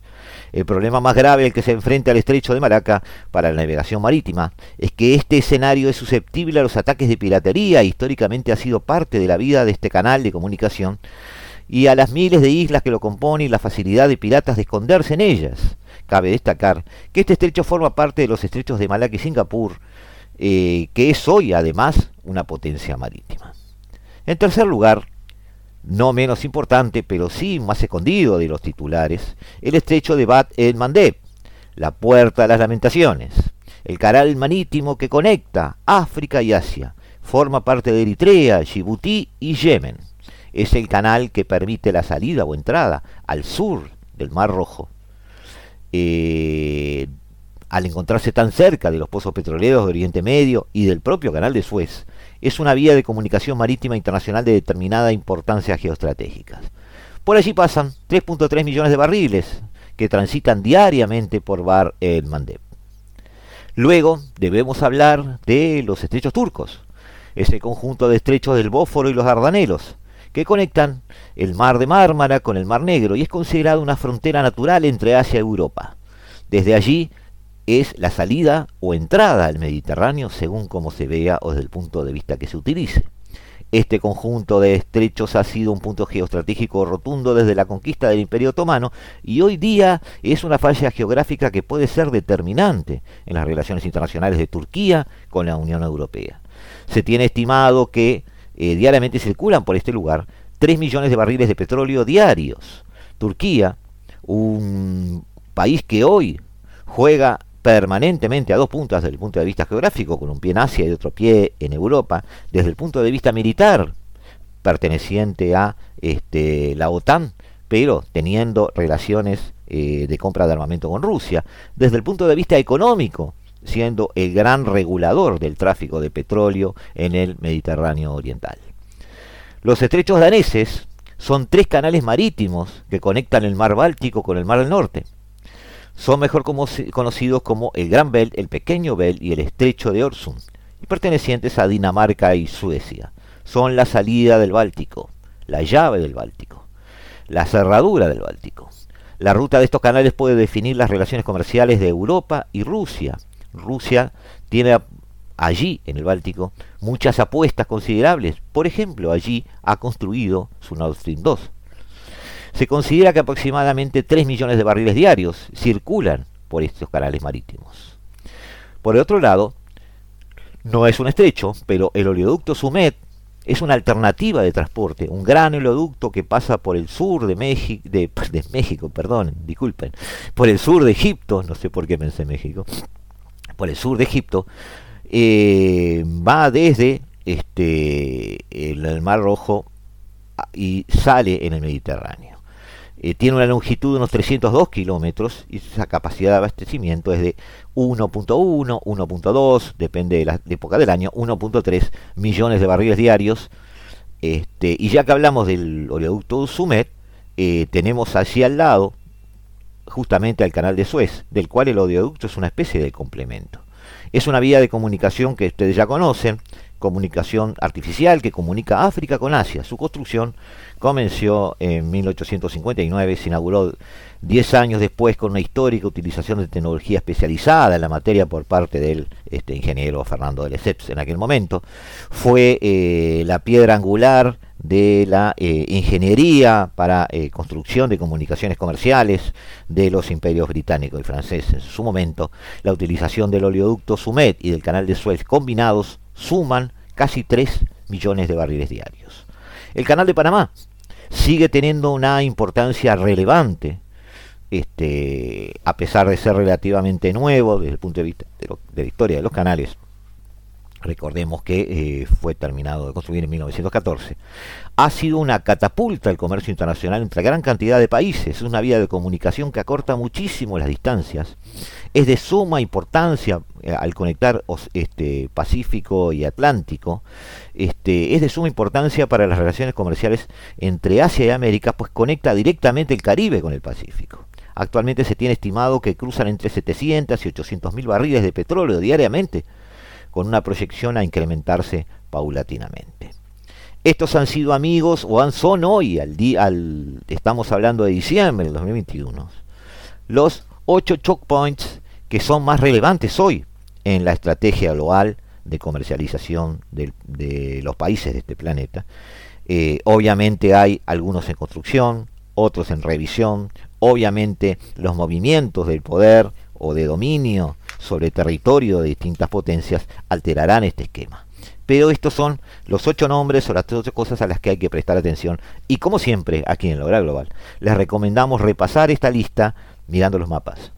El problema más grave al que se enfrenta el estrecho de Malaca para la navegación marítima es que este escenario es susceptible a los ataques de piratería e históricamente ha sido parte de la vida de este canal de comunicación y a las miles de islas que lo componen y la facilidad de piratas de esconderse en ellas. Cabe destacar que este estrecho forma parte de los estrechos de Malaca y Singapur, eh, que es hoy además una potencia marítima. En tercer lugar, no menos importante, pero sí más escondido de los titulares, el estrecho de Bat el Mandeb, la puerta de las lamentaciones, el canal marítimo que conecta África y Asia, forma parte de Eritrea, Djibouti y Yemen es el canal que permite la salida o entrada al sur del Mar Rojo. Eh, al encontrarse tan cerca de los pozos petroleros de Oriente Medio y del propio canal de Suez, es una vía de comunicación marítima internacional de determinada importancia geoestratégica. Por allí pasan 3.3 millones de barriles que transitan diariamente por Bar el Mandeb. Luego debemos hablar de los estrechos turcos, ese conjunto de estrechos del Bósforo y los Dardanelos, que conectan el mar de Mármara con el mar Negro y es considerado una frontera natural entre Asia y Europa. Desde allí es la salida o entrada al Mediterráneo según como se vea o desde el punto de vista que se utilice. Este conjunto de estrechos ha sido un punto geoestratégico rotundo desde la conquista del Imperio Otomano y hoy día es una falla geográfica que puede ser determinante en las relaciones internacionales de Turquía con la Unión Europea. Se tiene estimado que eh, diariamente circulan por este lugar 3 millones de barriles de petróleo diarios. Turquía, un país que hoy juega permanentemente a dos puntas desde el punto de vista geográfico, con un pie en Asia y otro pie en Europa, desde el punto de vista militar, perteneciente a este, la OTAN, pero teniendo relaciones eh, de compra de armamento con Rusia, desde el punto de vista económico, siendo el gran regulador del tráfico de petróleo en el Mediterráneo Oriental. Los estrechos daneses son tres canales marítimos que conectan el mar Báltico con el mar del Norte. Son mejor conocidos como el Gran Belt, el Pequeño Belt y el Estrecho de Orsund, y pertenecientes a Dinamarca y Suecia. Son la salida del Báltico, la llave del Báltico, la cerradura del Báltico. La ruta de estos canales puede definir las relaciones comerciales de Europa y Rusia, Rusia tiene allí, en el Báltico, muchas apuestas considerables. Por ejemplo, allí ha construido su Nord Stream 2. Se considera que aproximadamente 3 millones de barriles diarios circulan por estos canales marítimos. Por el otro lado, no es un estrecho, pero el oleoducto Sumet es una alternativa de transporte, un gran oleoducto que pasa por el sur de México, (laughs) de, México, perdón, disculpen, por el sur de Egipto, no sé por qué pensé México, por el sur de Egipto, eh, va desde este, el, Mar Rojo y sale en el Mediterráneo. Eh, tiene una longitud de unos 302 kilómetros y esa capacidad de abastecimiento es de 1.1, 1.2, depende de la época del año, 1.3 millones de barriles diarios. Este, y ya que hablamos del oleoducto Sumet, eh, tenemos allí al lado justamente al canal de Suez, del cual el oleoducto es una especie de complemento. Es una vía de comunicación que ustedes ya conocen, comunicación artificial que comunica África con Asia. Su construcción comenzó en 1859, se inauguró 10 años después con una histórica utilización de tecnología especializada en la materia por parte del este, ingeniero Fernando de Lesseps en aquel momento. Fue eh, la piedra angular de la eh, ingeniería para eh, construcción de comunicaciones comerciales de los imperios británicos y franceses en su momento. La utilización del oleoducto Sumet y del canal de Suez combinados suman casi 3 millones de barriles diarios. El canal de Panamá sigue teniendo una importancia relevante, este, a pesar de ser relativamente nuevo desde el punto de vista de, la historia de los canales. Recordemos que eh, fue terminado de construir en 1914. Ha sido una catapulta el comercio internacional entre gran cantidad de países. Es una vía de comunicación que acorta muchísimo las distancias es de suma importancia eh, al conectar este, Pacífico y Atlántico, este, es de suma importancia para las relaciones comerciales entre Asia y América, pues conecta directamente el Caribe con el Pacífico. Actualmente se tiene estimado que cruzan entre 700 y 800 mil barriles de petróleo diariamente, con una proyección a incrementarse paulatinamente. Estos han sido amigos o han, son hoy, al, al, estamos hablando de diciembre del 2021, los ocho choke points que son más relevantes hoy en la estrategia global de comercialización de, los países de este planeta. Eh, obviamente hay algunos en construcción, otros en revisión, obviamente los movimientos del poder o de dominio sobre territorio de distintas potencias alterarán este esquema. Pero estos son los ocho nombres o las ocho cosas a las que hay que prestar atención. Y como siempre, aquí en Lograr Global, les recomendamos repasar esta lista mirando los mapas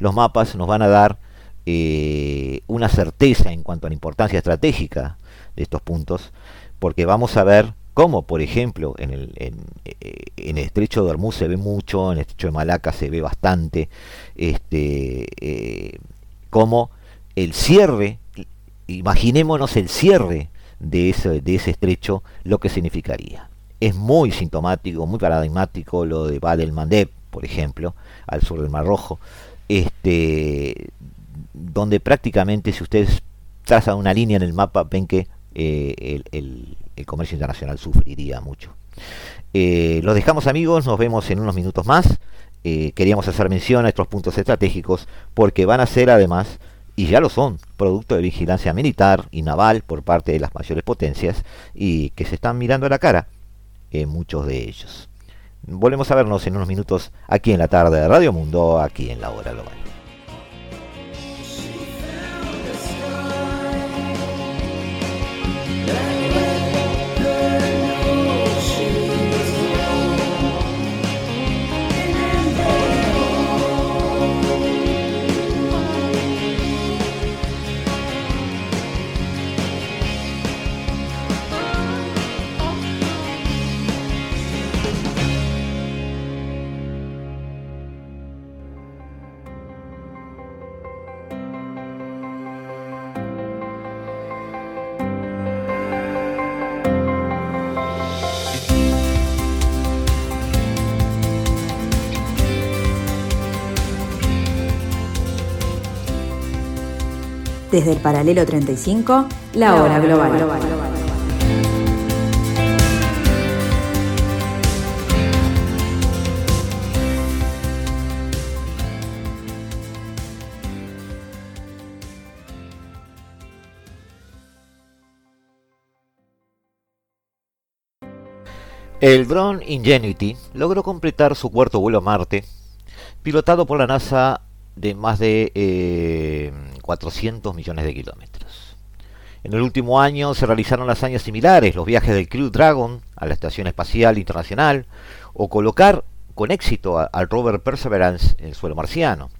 los mapas nos van a dar eh, una certeza en cuanto a la importancia estratégica de estos puntos, porque vamos a ver cómo, por ejemplo, en el, en, eh, el estrecho de Hormuz se ve mucho, en el estrecho de Malaca se ve bastante, este, eh, cómo el cierre, imaginémonos el cierre de ese, de ese estrecho, lo que significaría. Es muy sintomático, muy paradigmático lo de Bab el Mandeb, por ejemplo, al sur del Mar Rojo, este, donde prácticamente si ustedes trazan una línea en el mapa ven que eh, el, comercio internacional sufriría mucho. Eh, los dejamos amigos, nos vemos en unos minutos más. Eh, queríamos hacer mención a estos puntos estratégicos porque van a ser además, y ya lo son, producto de vigilancia militar y naval por parte de las mayores potencias y que se están mirando a la cara en muchos de ellos. Volvemos a vernos en unos minutos aquí en la tarde de Radio Mundo, aquí en la hora global. Desde el paralelo 35, la hora global. El dron Ingenuity logró completar su cuarto vuelo a Marte, pilotado por la NASA de más de 400 eh, millones de kilómetros. En el último año se realizaron hazañas similares, los viajes del Crew Dragon a la Estación Espacial Internacional o colocar con éxito al rover Perseverance en el suelo marciano.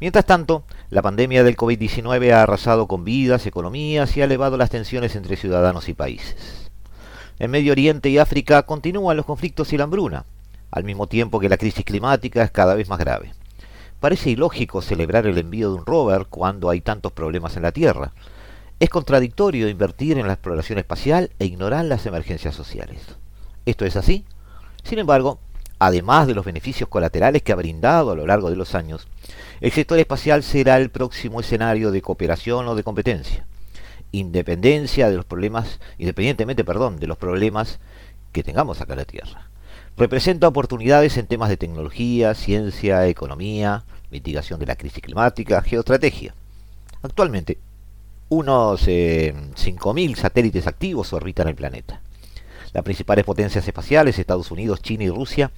Mientras tanto, la pandemia del COVID-19 ha arrasado con vidas, economías y ha elevado las tensiones entre ciudadanos y países. En Medio Oriente y África continúan los conflictos y la hambruna. al mismo tiempo que la crisis climática es cada vez más grave. Parece ilógico celebrar el envío de un rover cuando hay tantos problemas en la Tierra. Es contradictorio invertir en la exploración espacial e ignorar las emergencias sociales. ¿Esto es así? Sin embargo, además de los beneficios colaterales que ha brindado a lo largo de los años, el sector espacial será el próximo escenario de cooperación o de competencia. Independencia de los problemas, independientemente, perdón, de los problemas que tengamos acá en la Tierra. Representa oportunidades en temas de tecnología, ciencia, economía, mitigación de la crisis climática, geoestrategia. Actualmente, unos 5.000 eh, satélites activos orbitan el planeta. Las principales potencias espaciales, Estados Unidos, China y Rusia,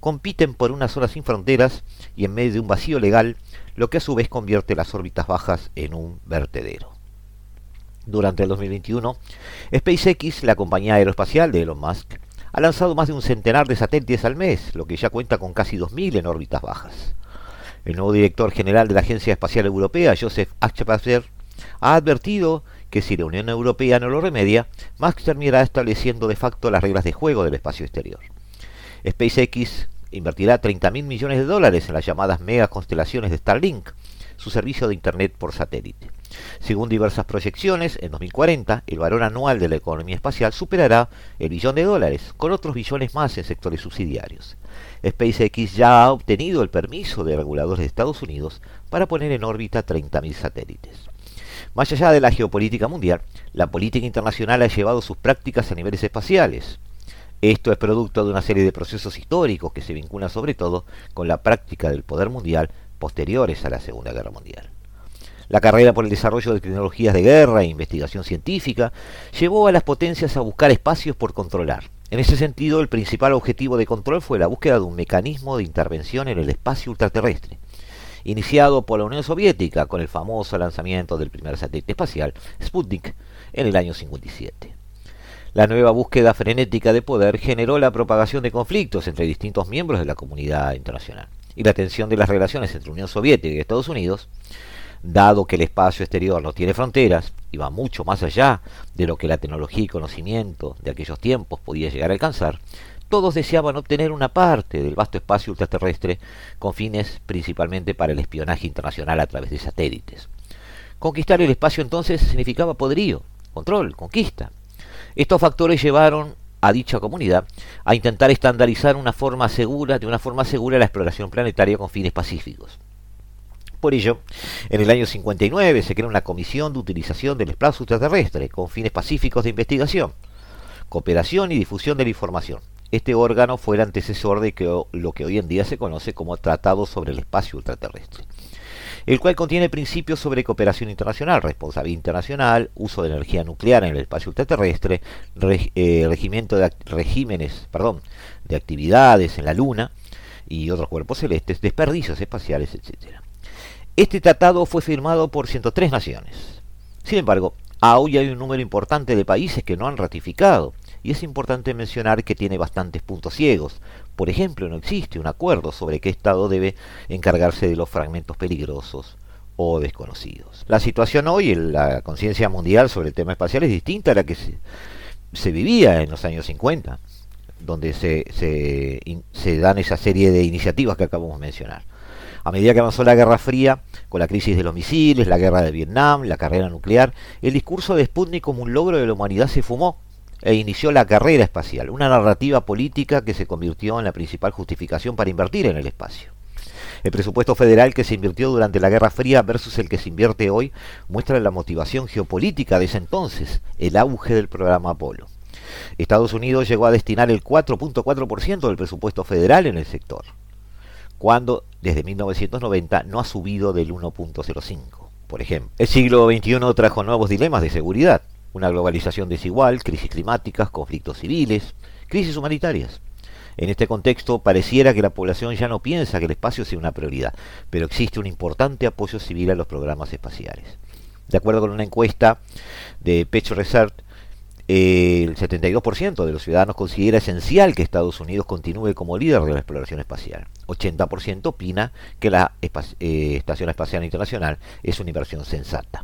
compiten por una zona sin fronteras y en medio de un vacío legal, lo que a su vez convierte las órbitas bajas en un vertedero. Durante el 2021, SpaceX, la compañía aeroespacial de Elon Musk, ha lanzado más de un centenar de satélites al mes, lo que ya cuenta con casi 2.000 en órbitas bajas. El nuevo director general de la Agencia Espacial Europea, Joseph Aschenbach, ha advertido que si la Unión Europea no lo remedia, Musk terminará estableciendo de facto las reglas de juego del espacio exterior. SpaceX invertirá 30.000 millones de dólares en las llamadas mega constelaciones de Starlink, su servicio de Internet por satélite. Según diversas proyecciones, en 2040 el valor anual de la economía espacial superará el billón de dólares, con otros billones más en sectores subsidiarios. SpaceX ya ha obtenido el permiso de reguladores de Estados Unidos para poner en órbita 30.000 satélites. Más allá de la geopolítica mundial, la política internacional ha llevado sus prácticas a niveles espaciales. Esto es producto de una serie de procesos históricos que se vinculan sobre todo con la práctica del poder mundial posteriores a la Segunda Guerra Mundial. La carrera por el desarrollo de tecnologías de guerra e investigación científica llevó a las potencias a buscar espacios por controlar. En ese sentido, el principal objetivo de control fue la búsqueda de un mecanismo de intervención en el espacio ultraterrestre, iniciado por la Unión Soviética con el famoso lanzamiento del primer satélite espacial, Sputnik, en el año 57. La nueva búsqueda frenética de poder generó la propagación de conflictos entre distintos miembros de la comunidad internacional y la tensión de las relaciones entre Unión Soviética y Estados Unidos dado que el espacio exterior no tiene fronteras y va mucho más allá de lo que la tecnología y conocimiento de aquellos tiempos podía llegar a alcanzar, todos deseaban obtener una parte del vasto espacio ultraterrestre con fines principalmente para el espionaje internacional a través de satélites. Conquistar el espacio entonces significaba poderío, control, conquista. Estos factores llevaron a dicha comunidad a intentar estandarizar una forma segura, de una forma segura la exploración planetaria con fines pacíficos. Por ello, en el año 59 se crea una comisión de utilización del espacio extraterrestre con fines pacíficos de investigación, cooperación y difusión de la información. Este órgano fue el antecesor de lo que hoy en día se conoce como Tratado sobre el Espacio Ultraterrestre, el cual contiene principios sobre cooperación internacional, responsabilidad internacional, uso de energía nuclear en el espacio ultraterrestre, eh, de regímenes perdón, de actividades en la Luna y otros cuerpos celestes, desperdicios espaciales, etc. Este tratado fue firmado por 103 naciones. Sin embargo, aún hay un número importante de países que no han ratificado, y es importante mencionar que tiene bastantes puntos ciegos. Por ejemplo, no existe un acuerdo sobre qué Estado debe encargarse de los fragmentos peligrosos o desconocidos. La situación hoy en la conciencia mundial sobre el tema espacial es distinta a la que se, vivía en los años 50, donde se, se dan esa serie de iniciativas que acabamos de mencionar. A medida que avanzó la Guerra Fría, con la crisis de los misiles, la guerra de Vietnam, la carrera nuclear, el discurso de Sputnik como un logro de la humanidad se fumó e inició la carrera espacial, una narrativa política que se convirtió en la principal justificación para invertir en el espacio. El presupuesto federal que se invirtió durante la Guerra Fría versus el que se invierte hoy muestra la motivación geopolítica de ese entonces, el auge del programa Apolo. Estados Unidos llegó a destinar el 4.4% del presupuesto federal en el sector cuando desde 1990 no ha subido del 1.05, por ejemplo. El siglo XXI trajo nuevos dilemas de seguridad, una globalización desigual, crisis climáticas, conflictos civiles, crisis humanitarias. En este contexto, pareciera que la población ya no piensa que el espacio sea una prioridad, pero existe un importante apoyo civil a los programas espaciales. De acuerdo con una encuesta de Pecho Research, el 72% de los ciudadanos considera esencial que Estados Unidos continúe como líder de la exploración espacial. 80% opina que la eh, Estación Espacial Internacional es una inversión sensata.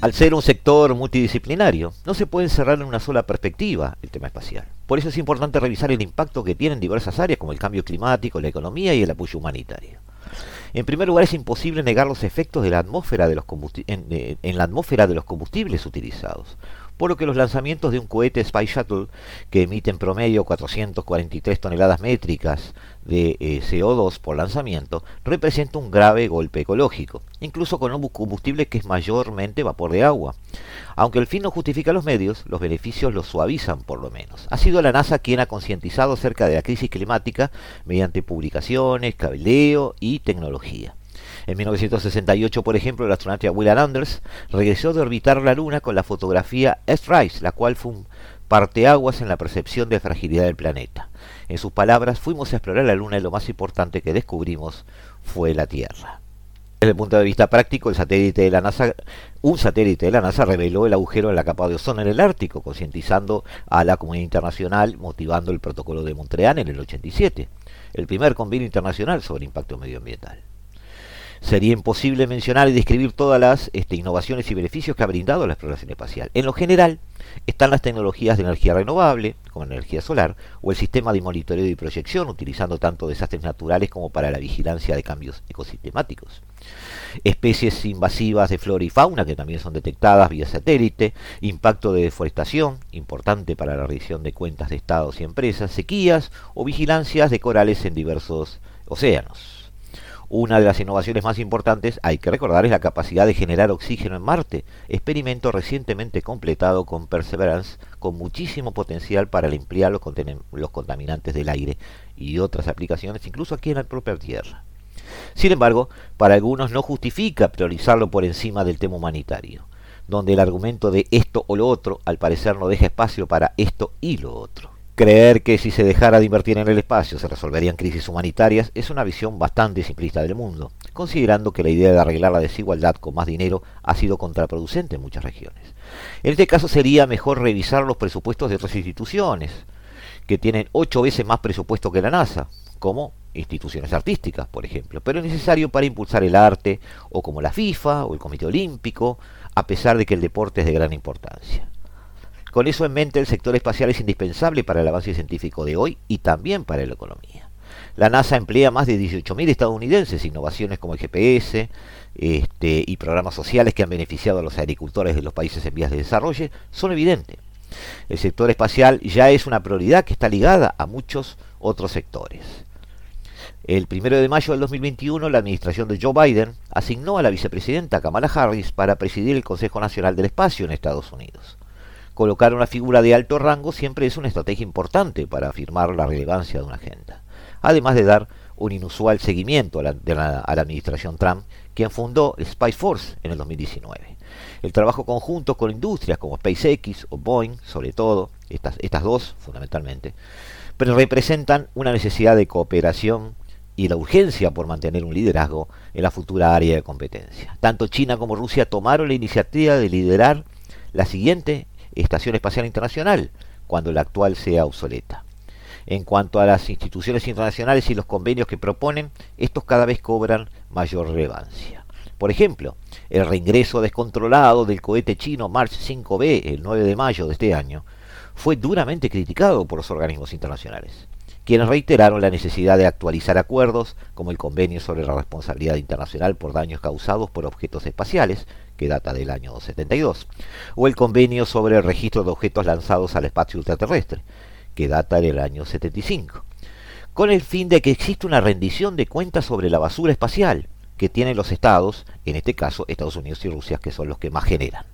Al ser un sector multidisciplinario, no se puede encerrar en una sola perspectiva el tema espacial. Por eso es importante revisar el impacto que tiene en diversas áreas como el cambio climático, la economía y el apoyo humanitario. En primer lugar, es imposible negar los efectos de la atmósfera de los en, eh, en la atmósfera de los combustibles utilizados por lo que los lanzamientos de un cohete Spy Shuttle, que emite en promedio 443 toneladas métricas de eh, CO2 por lanzamiento, representa un grave golpe ecológico, incluso con un combustible que es mayormente vapor de agua. Aunque el fin no justifica los medios, los beneficios los suavizan por lo menos. Ha sido la NASA quien ha concientizado acerca de la crisis climática mediante publicaciones, cabildeo y tecnología. En 1968, por ejemplo, el astronauta William Anders regresó de orbitar la Luna con la fotografía Earthrise, la cual fue un parteaguas en la percepción de fragilidad del planeta. En sus palabras, fuimos a explorar la Luna y lo más importante que descubrimos fue la Tierra. Desde el punto de vista práctico, el satélite de la NASA, un satélite de la NASA reveló el agujero en la capa de ozono en el Ártico, concientizando a la comunidad internacional, motivando el protocolo de Montreal en el 87, el primer convenio internacional sobre impacto medioambiental. Sería imposible mencionar y describir todas las este, innovaciones y beneficios que ha brindado la exploración espacial. En lo general, están las tecnologías de energía renovable, como energía solar, o el sistema de monitoreo y proyección, utilizando tanto desastres naturales como para la vigilancia de cambios ecosistemáticos. Especies invasivas de flora y fauna que también son detectadas vía satélite, impacto de deforestación, importante para la revisión de cuentas de estados y empresas, sequías o vigilancias de corales en diversos océanos. Una de las innovaciones más importantes, hay que recordar, es la capacidad de generar oxígeno en Marte, experimento recientemente completado con Perseverance, con muchísimo potencial para limpiar los, contaminantes del aire y otras aplicaciones, incluso aquí en la propia Tierra. Sin embargo, para algunos no justifica priorizarlo por encima del tema humanitario, donde el argumento de esto o lo otro al parecer no deja espacio para esto y lo otro. Creer que si se dejara de invertir en el espacio se resolverían crisis humanitarias es una visión bastante simplista del mundo, considerando que la idea de arreglar la desigualdad con más dinero ha sido contraproducente en muchas regiones. En este caso sería mejor revisar los presupuestos de otras instituciones, que tienen ocho veces más presupuesto que la NASA, como instituciones artísticas, por ejemplo, pero es necesario para impulsar el arte, o como la FIFA o el Comité Olímpico, a pesar de que el deporte es de gran importancia. Con eso en mente, el sector espacial es indispensable para el avance científico de hoy y también para la economía. La NASA emplea más de 18.000 estadounidenses, innovaciones como el GPS este, y programas sociales que han beneficiado a los agricultores de los países en vías de desarrollo son evidentes. El sector espacial ya es una prioridad que está ligada a muchos otros sectores. El 1 de mayo del 2021, la administración de Joe Biden asignó a la vicepresidenta Kamala Harris para presidir el Consejo Nacional del Espacio en Estados Unidos. Colocar una figura de alto rango siempre es una estrategia importante para afirmar la relevancia de una agenda, además de dar un inusual seguimiento a la, administración Trump, quien fundó Spice Force en el 2019. El trabajo conjunto con industrias como SpaceX o Boeing, sobre todo, estas, estas dos fundamentalmente, pero representan una necesidad de cooperación y la urgencia por mantener un liderazgo en la futura área de competencia. Tanto China como Rusia tomaron la iniciativa de liderar la siguiente Estación Espacial Internacional, cuando la actual sea obsoleta. En cuanto a las instituciones internacionales y los convenios que proponen, estos cada vez cobran mayor relevancia. Por ejemplo, el reingreso descontrolado del cohete chino Mars 5B el 9 de mayo de este año fue duramente criticado por los organismos internacionales, quienes reiteraron la necesidad de actualizar acuerdos como el Convenio sobre la Responsabilidad Internacional por Daños Causados por Objetos Espaciales, que data del año 72, o el convenio sobre el registro de objetos lanzados al espacio ultraterrestre, que data del año 75, con el fin de que exista una rendición de cuentas sobre la basura espacial que tienen los estados, en este caso Estados Unidos y Rusia, que son los que más generan,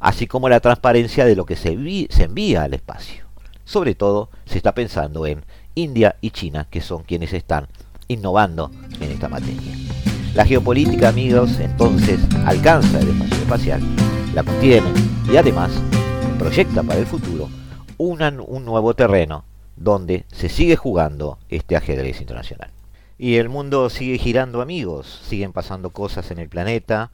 así como la transparencia de lo que se, se envía al espacio. Sobre todo se está pensando en India y China, que son quienes están innovando en esta materia. La geopolítica, amigos, entonces alcanza el espacio espacial, la contiene y además proyecta para el futuro un nuevo terreno donde se sigue jugando este ajedrez internacional. Y el mundo sigue girando, amigos, siguen pasando cosas en el planeta,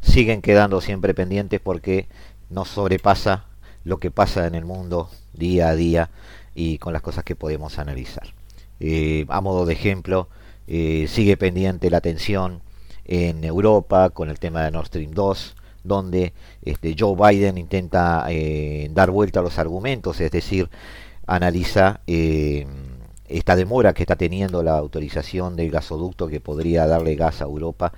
siguen quedando siempre pendientes porque nos sobrepasa lo que pasa en el mundo día a día y con las cosas que podemos analizar. Eh, a modo de ejemplo, eh, sigue pendiente la tensión en Europa con el tema de Nord Stream 2, donde este, Joe Biden intenta eh, dar vuelta a los argumentos, es decir, analiza esta demora que está teniendo la autorización del gasoducto que podría darle gas a Europa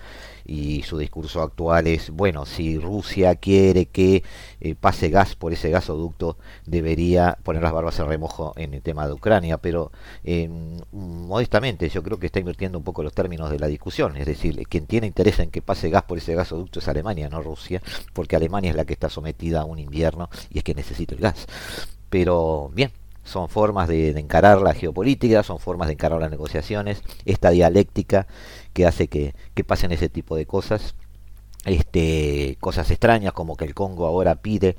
y su discurso actual es, bueno, si Rusia quiere que eh, pase gas por ese gasoducto, debería poner las barbas en remojo en el tema de Ucrania, pero eh, modestamente yo creo que está invirtiendo un poco los términos de la discusión, es decir, quien tiene interés en que pase gas por ese gasoducto es Alemania, no Rusia, porque Alemania es la que está sometida a un invierno y es que necesita el gas. Pero bien, son formas de, encarar la geopolítica, son formas de encarar las negociaciones, esta dialéctica que hace que, pasen ese tipo de cosas, este, cosas extrañas como que el Congo ahora pide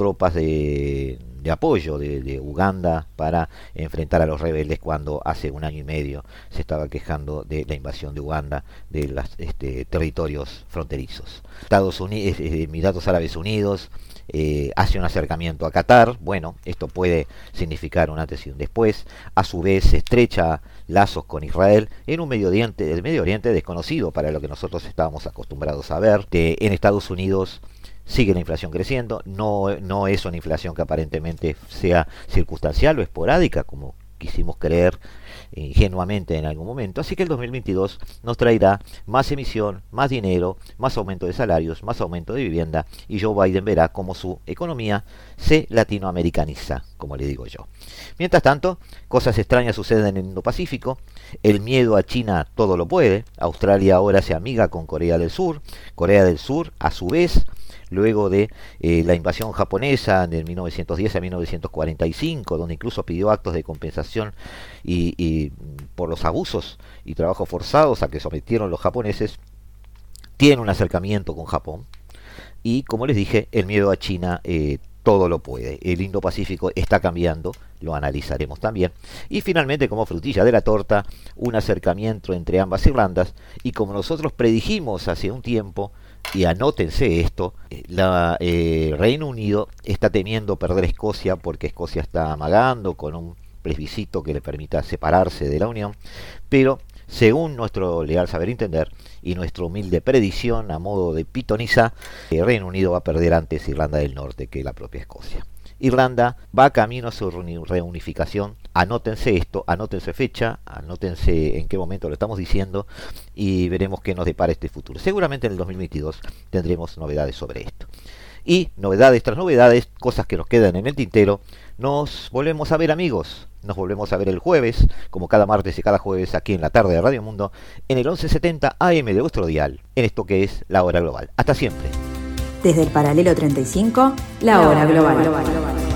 tropas de, apoyo de, Uganda para enfrentar a los rebeldes cuando hace un año y medio se estaba quejando de la invasión de Uganda de los este, territorios fronterizos. Estados Unidos, Emiratos Árabes Unidos, eh, hace un acercamiento a Qatar, bueno, esto puede significar un antes y un después, a su vez se estrecha lazos con Israel en un Medio Oriente, el Medio Oriente desconocido para lo que nosotros estábamos acostumbrados a ver, en Estados Unidos sigue la inflación creciendo, no, no es una inflación que aparentemente sea circunstancial o esporádica, como quisimos creer ingenuamente en algún momento. Así que el 2022 nos traerá más emisión, más dinero, más aumento de salarios, más aumento de vivienda y Joe Biden verá cómo su economía se latinoamericaniza, como le digo yo. Mientras tanto, cosas extrañas suceden en el Indo-Pacífico. El miedo a China todo lo puede. Australia ahora se amiga con Corea del Sur. Corea del Sur, a su vez, luego de eh, la invasión japonesa de 1910 a 1945, donde incluso pidió actos de compensación y, por los abusos y trabajos forzados a que sometieron los japoneses, tiene un acercamiento con Japón. Y como les dije, el miedo a China eh, todo lo puede. El Indo-Pacífico está cambiando, lo analizaremos también. Y finalmente, como frutilla de la torta, un acercamiento entre ambas Irlandas. Y como nosotros predijimos hace un tiempo, y anótense esto, la eh, Reino Unido está temiendo perder Escocia porque Escocia está amagando con un plebiscito que le permita separarse de la Unión, pero según nuestro legal saber entender y nuestra humilde predicción a modo de pitoniza, el Reino Unido va a perder antes Irlanda del Norte que la propia Escocia. Irlanda va camino a su reunificación. Anótense esto, anótense fecha, anótense en qué momento lo estamos diciendo y veremos qué nos depara este futuro. Seguramente en el 2022 tendremos novedades sobre esto. Y novedades tras novedades, cosas que nos quedan en el tintero, nos volvemos a ver amigos. Nos volvemos a ver el jueves, como cada martes y cada jueves aquí en la tarde de Radio Mundo, en el 1170 AM de vuestro dial, en esto que es la hora global. Hasta siempre. Desde el paralelo 35, la, hora global. global.